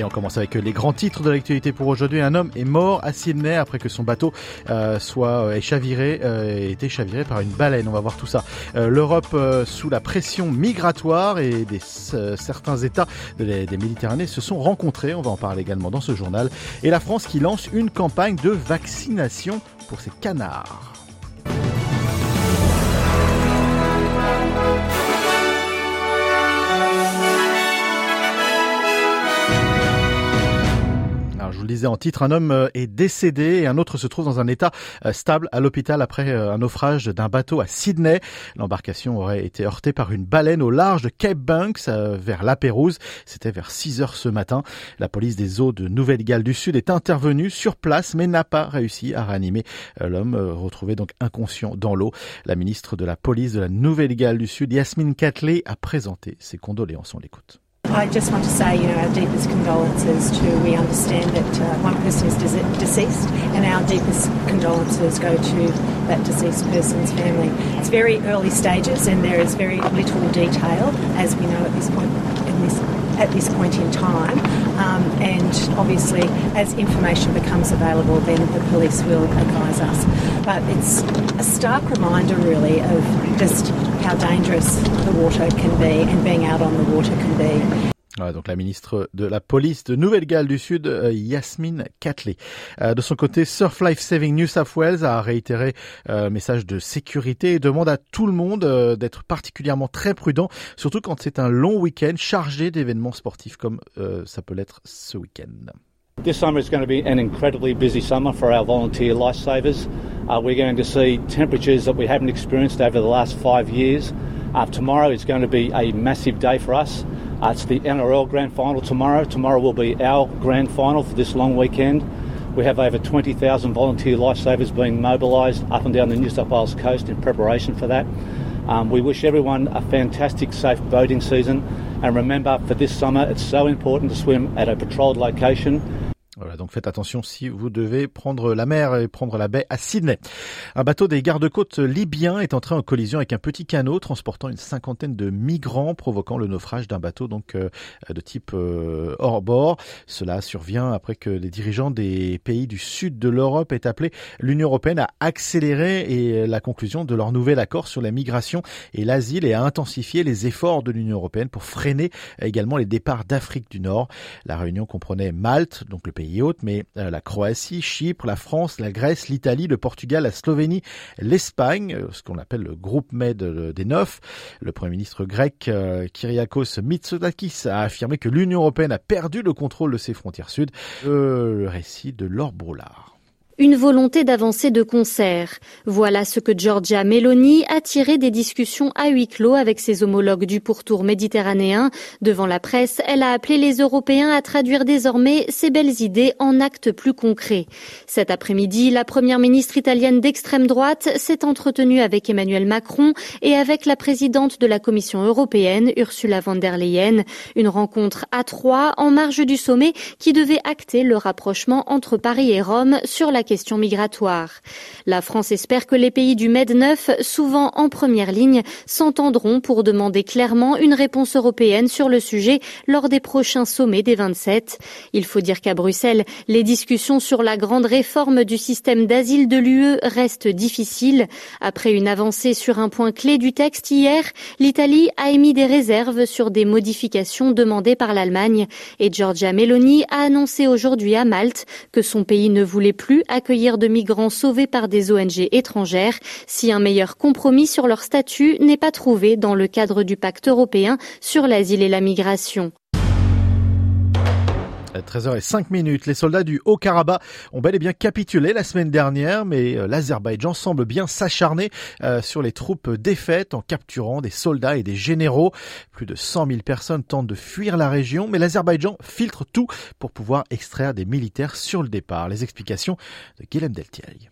Et on commence avec les grands titres de l'actualité pour aujourd'hui. Un homme est mort à Sydney après que son bateau euh, soit euh, chaviré, euh, été chaviré par une baleine. On va voir tout ça. Euh, L'Europe euh, sous la pression migratoire et euh, certains États des Méditerranées se sont rencontrés. On va en parler également dans ce journal. Et la France qui lance une campagne de vaccination pour ses canards. Disais en titre, un homme euh, est décédé et un autre se trouve dans un état euh, stable à l'hôpital après euh, un naufrage d'un bateau à Sydney. L'embarcation aurait été heurtée par une baleine au large de Cape Banks vers La Pérouse. C'était vers 6 heures ce matin. La police des eaux de Nouvelle-Galles du Sud est intervenue sur place mais n'a pas réussi à réanimer l'homme retrouvé donc inconscient dans l'eau. La ministre de la police de la Nouvelle-Galles du Sud, Yasmine Catley, a présenté ses condoléances. On l'écoute. I just want to say, you know, our deepest condolences to, we understand that uh, one person is dece- deceased and our deepest condolences go to that deceased person's family. It's very early stages and there is very little detail as we know at this point in this at this point in time um, and obviously as information becomes available then the police will advise us but it's a stark reminder really of just how dangerous the water can be and being out on the water can be donc la ministre de la police de Nouvelle-Galles du Sud, euh, Yasmine Catley. Euh, de son côté, Surf Life Saving New South Wales a réitéré euh, un message de sécurité et demande à tout le monde euh, d'être particulièrement très prudent, surtout quand c'est un long week-end chargé d'événements sportifs comme euh, ça peut l'être ce week-end. This summer is going to be an incredibly busy summer for our volunteer lifesavers. Uh, we're going to see temperatures that we haven't experienced over the last five years. Uh, tomorrow is going to be a massive day for us. Uh, it's the NRL Grand Final tomorrow. Tomorrow will be our Grand Final for this long weekend. We have over 20,000 volunteer lifesavers being mobilised up and down the New South Wales coast in preparation for that. Um, we wish everyone a fantastic, safe boating season. And remember, for this summer, it's so important to swim at a patrolled location. Voilà, donc faites attention si vous devez prendre la mer et prendre la baie à Sydney. Un bateau des gardes-côtes libyens est entré en collision avec un petit canot transportant une cinquantaine de migrants, provoquant le naufrage d'un bateau donc euh, de type euh, hors bord. Cela survient après que les dirigeants des pays du sud de l'Europe aient appelé l'Union européenne à accélérer et la conclusion de leur nouvel accord sur la migration et l'asile et à intensifier les efforts de l'Union européenne pour freiner également les départs d'Afrique du Nord. La réunion comprenait Malte, donc le pays mais euh, la Croatie, Chypre, la France, la Grèce, l'Italie, le Portugal, la Slovénie, l'Espagne, euh, ce qu'on appelle le groupe Med euh, des neuf. Le Premier ministre grec Kyriakos Mitsotakis a affirmé que l'Union européenne a perdu le contrôle de ses frontières sud. Le récit de Laure Broulard. Une volonté d'avancer de concert. Voilà ce que Giorgia Meloni a tiré des discussions à huis clos avec ses homologues du pourtour méditerranéen. Devant la presse, elle a appelé les Européens à traduire désormais ces belles idées en actes plus concrets. Cet après-midi, la première ministre italienne d'extrême droite s'est entretenue avec Emmanuel Macron et avec la présidente de la Commission européenne, Ursula von der Leyen. Une rencontre à trois en marge du sommet qui devait acter le rapprochement entre Paris et Rome sur la question migratoire. La France espère que les pays du Med 9, souvent en première ligne, s'entendront pour demander clairement une réponse européenne sur le sujet lors des prochains sommets des 27. Il faut dire qu'à Bruxelles, les discussions sur la grande réforme du système d'asile de l'UE restent difficiles. Après une avancée sur un point clé du texte hier, l'Italie a émis des réserves sur des modifications demandées par l'Allemagne et Giorgia Meloni a annoncé aujourd'hui à Malte que son pays ne voulait plus accueillir de migrants sauvés par des ONG étrangères si un meilleur compromis sur leur statut n'est pas trouvé dans le cadre du pacte européen sur l'asile et la migration. 13h05 minutes. Les soldats du Haut-Karabakh ont bel et bien capitulé la semaine dernière, mais euh, l'Azerbaïdjan semble bien s'acharner euh, sur les troupes défaites en capturant des soldats et des généraux. Plus de 100 000 personnes tentent de fuir la région, mais l'Azerbaïdjan filtre tout pour pouvoir extraire des militaires sur le départ. Les explications de Guilhem Deltiel.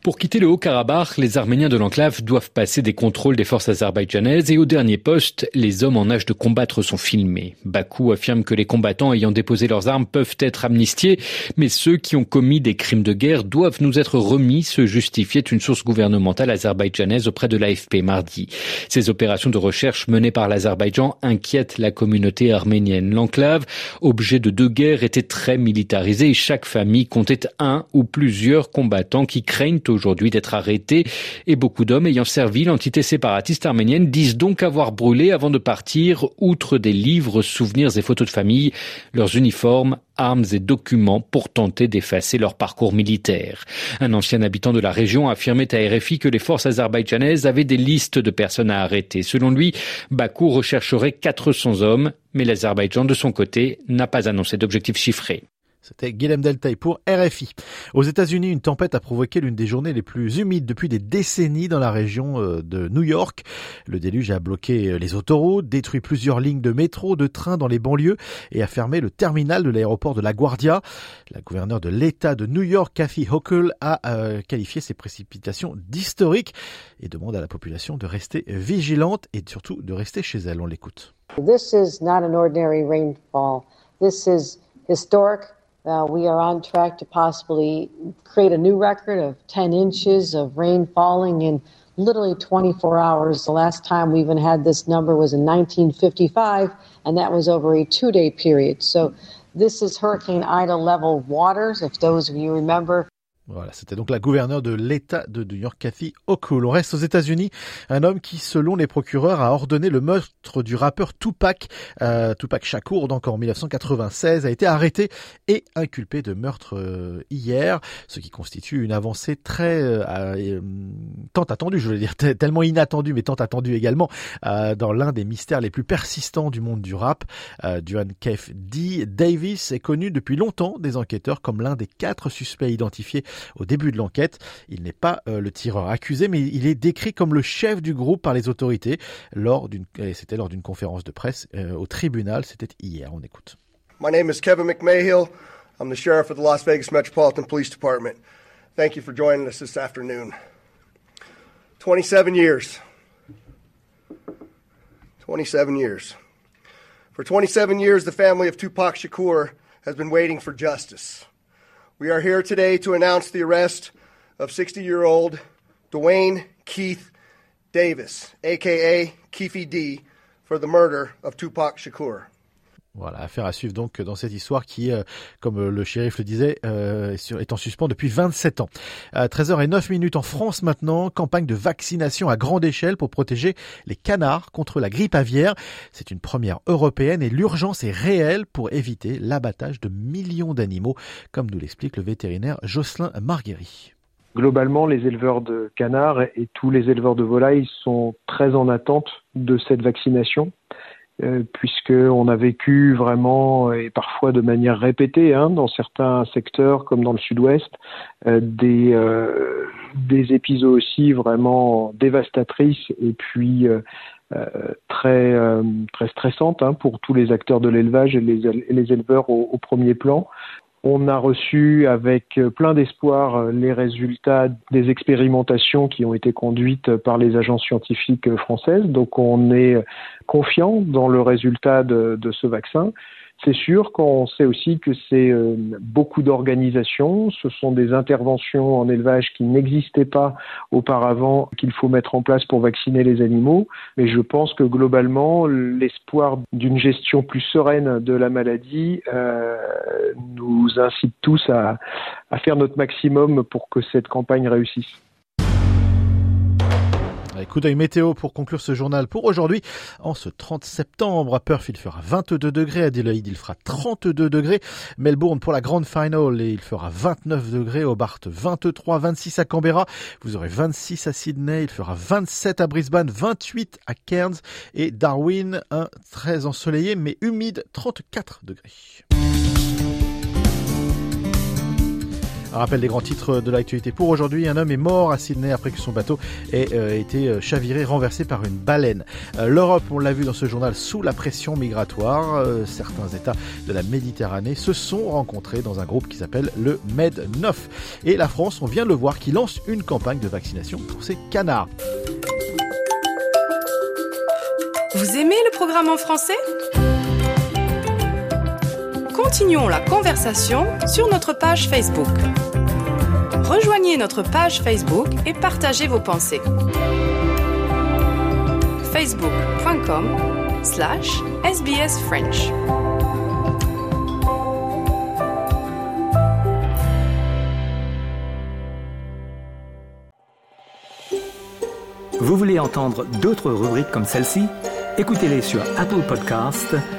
Pour quitter le Haut-Karabakh, les Arméniens de l'enclave doivent passer des contrôles des forces azerbaïdjanaises et au dernier poste, les hommes en âge de combattre sont filmés. Bakou affirme que les combattants ayant déposé leurs armes peuvent être amnistiés, mais ceux qui ont commis des crimes de guerre doivent nous être remis, se justifiait une source gouvernementale azerbaïdjanaise auprès de l'AFP mardi. Ces opérations de recherche menées par l'Azerbaïdjan inquiètent la communauté arménienne. L'enclave, objet de deux guerres, était très militarisée et chaque famille comptait un ou plusieurs combattants qui craignent aujourd'hui d'être arrêtés et beaucoup d'hommes ayant servi l'entité séparatiste arménienne disent donc avoir brûlé avant de partir, outre des livres, souvenirs et photos de famille, leurs uniformes, armes et documents pour tenter d'effacer leur parcours militaire. Un ancien habitant de la région affirmait à RFI que les forces azerbaïdjanaises avaient des listes de personnes à arrêter. Selon lui, Bakou rechercherait 400 hommes, mais l'Azerbaïdjan de son côté n'a pas annoncé d'objectif chiffré. C'était Guilhem Deltay pour RFI. Aux États-Unis, une tempête a provoqué l'une des journées les plus humides depuis des décennies dans la région euh, de New York. Le déluge a bloqué euh, les autoroutes, détruit plusieurs lignes de métro, de train dans les banlieues et a fermé le terminal de l'aéroport de LaGuardia. La gouverneure de l'État de New York, Kathy Hochul, a euh, qualifié ces précipitations d'historiques et demande à la population de rester vigilante et surtout de rester chez elle. On l'écoute. This is not an ordinary rainfall. This is historic. Uh, we are on track to possibly create a new record of 10 inches of rain falling in literally 24 hours. The last time we even had this number was in 1955, and that was over a two day period. So this is Hurricane Ida level waters, if those of you remember. Voilà, c'était donc la gouverneure de l'État de New York, Kathy Hochul. On reste aux États-Unis. Un homme qui, selon les procureurs, a ordonné le meurtre du rappeur Tupac, euh, Tupac Shakur, donc en 1996, a été arrêté et inculpé de meurtre euh, hier, ce qui constitue une avancée très euh, euh tant attendue, je veux dire, tellement inattendue, mais tant attendue également, dans l'un des mystères les plus persistants du monde du rap. Duane Keith D. Davis est connu depuis longtemps des enquêteurs comme l'un des quatre suspects identifiés au début de l'enquête. Il n'est pas euh, le tireur accusé, mais il est décrit comme le chef du groupe par les autorités lors d'une, c'était lors d'une conférence de presse euh, au tribunal. C'était hier. On écoute. My name is Kevin McMahill. I'm the sheriff of the Las Vegas Metropolitan Police Department. Thank you for joining us this afternoon. 27 years. 27 years. For 27 years, the family of Tupac Shakur has been waiting for justice. We are here today to announce the arrest of 60 year old Dwayne Keith Davis, aka Keefy D, for the murder of Tupac Shakur. Voilà, affaire à suivre donc dans cette histoire qui, euh, comme euh, le shérif le disait, euh, est en suspens depuis 27 ans. À 13h09 minutes en France maintenant, campagne de vaccination à grande échelle pour protéger les canards contre la grippe aviaire. C'est une première européenne et l'urgence est réelle pour éviter l'abattage de millions d'animaux, comme nous l'explique le vétérinaire Jocelyn Marguerite. Globalement, les éleveurs de canards et tous les éleveurs de volailles sont très en attente de cette vaccination puisqu'on a vécu vraiment et parfois de manière répétée hein, dans certains secteurs comme dans le sud-ouest euh, des euh, des épisodes aussi vraiment dévastatrices et puis très très stressantes hein, pour tous les acteurs de l'élevage et les, les éleveurs au premier plan. On a reçu avec plein d'espoir les résultats des expérimentations qui ont été conduites par les agences scientifiques françaises. Donc on est confiant dans le résultat de, de ce vaccin. C'est sûr qu'on sait aussi que c'est euh, beaucoup d'organisations, ce sont des interventions en élevage qui n'existaient pas auparavant qu'il faut mettre en place pour vacciner les animaux, mais je pense que globalement l'espoir d'une gestion plus sereine de la maladie euh, nous incite tous à, à faire notre maximum pour que cette campagne réussisse. Coup d'œil météo pour conclure ce journal pour aujourd'hui. En ce 30 septembre, à Perth, il fera 22 degrés. À Adelaide, il fera 32 degrés. Melbourne pour la grande finale et il fera 29 degrés. Hobart, 23, 26 à Canberra. Vous aurez 26 à Sydney. Il fera 27 à Brisbane, 28 à Cairns et Darwin, un très ensoleillé mais humide, 34 degrés. Un rappel des grands titres de l'actualité pour aujourd'hui. Un homme est mort à Sydney après que son bateau ait euh, été euh, chaviré, renversé par une baleine. Euh, L'Europe, on l'a vu dans ce journal, sous la pression migratoire. certains États de la Méditerranée se sont rencontrés dans un groupe qui s'appelle le Med 9. Et la France, on vient de le voir, qui lance une campagne de vaccination pour ses canards. Vous aimez le programme en français? Continuons la conversation sur notre page Facebook. Rejoignez notre page Facebook et partagez vos pensées. facebook.com slash sbsfrench. Vous voulez entendre d'autres rubriques comme celle-ci? Écoutez-les sur Apple Podcasts,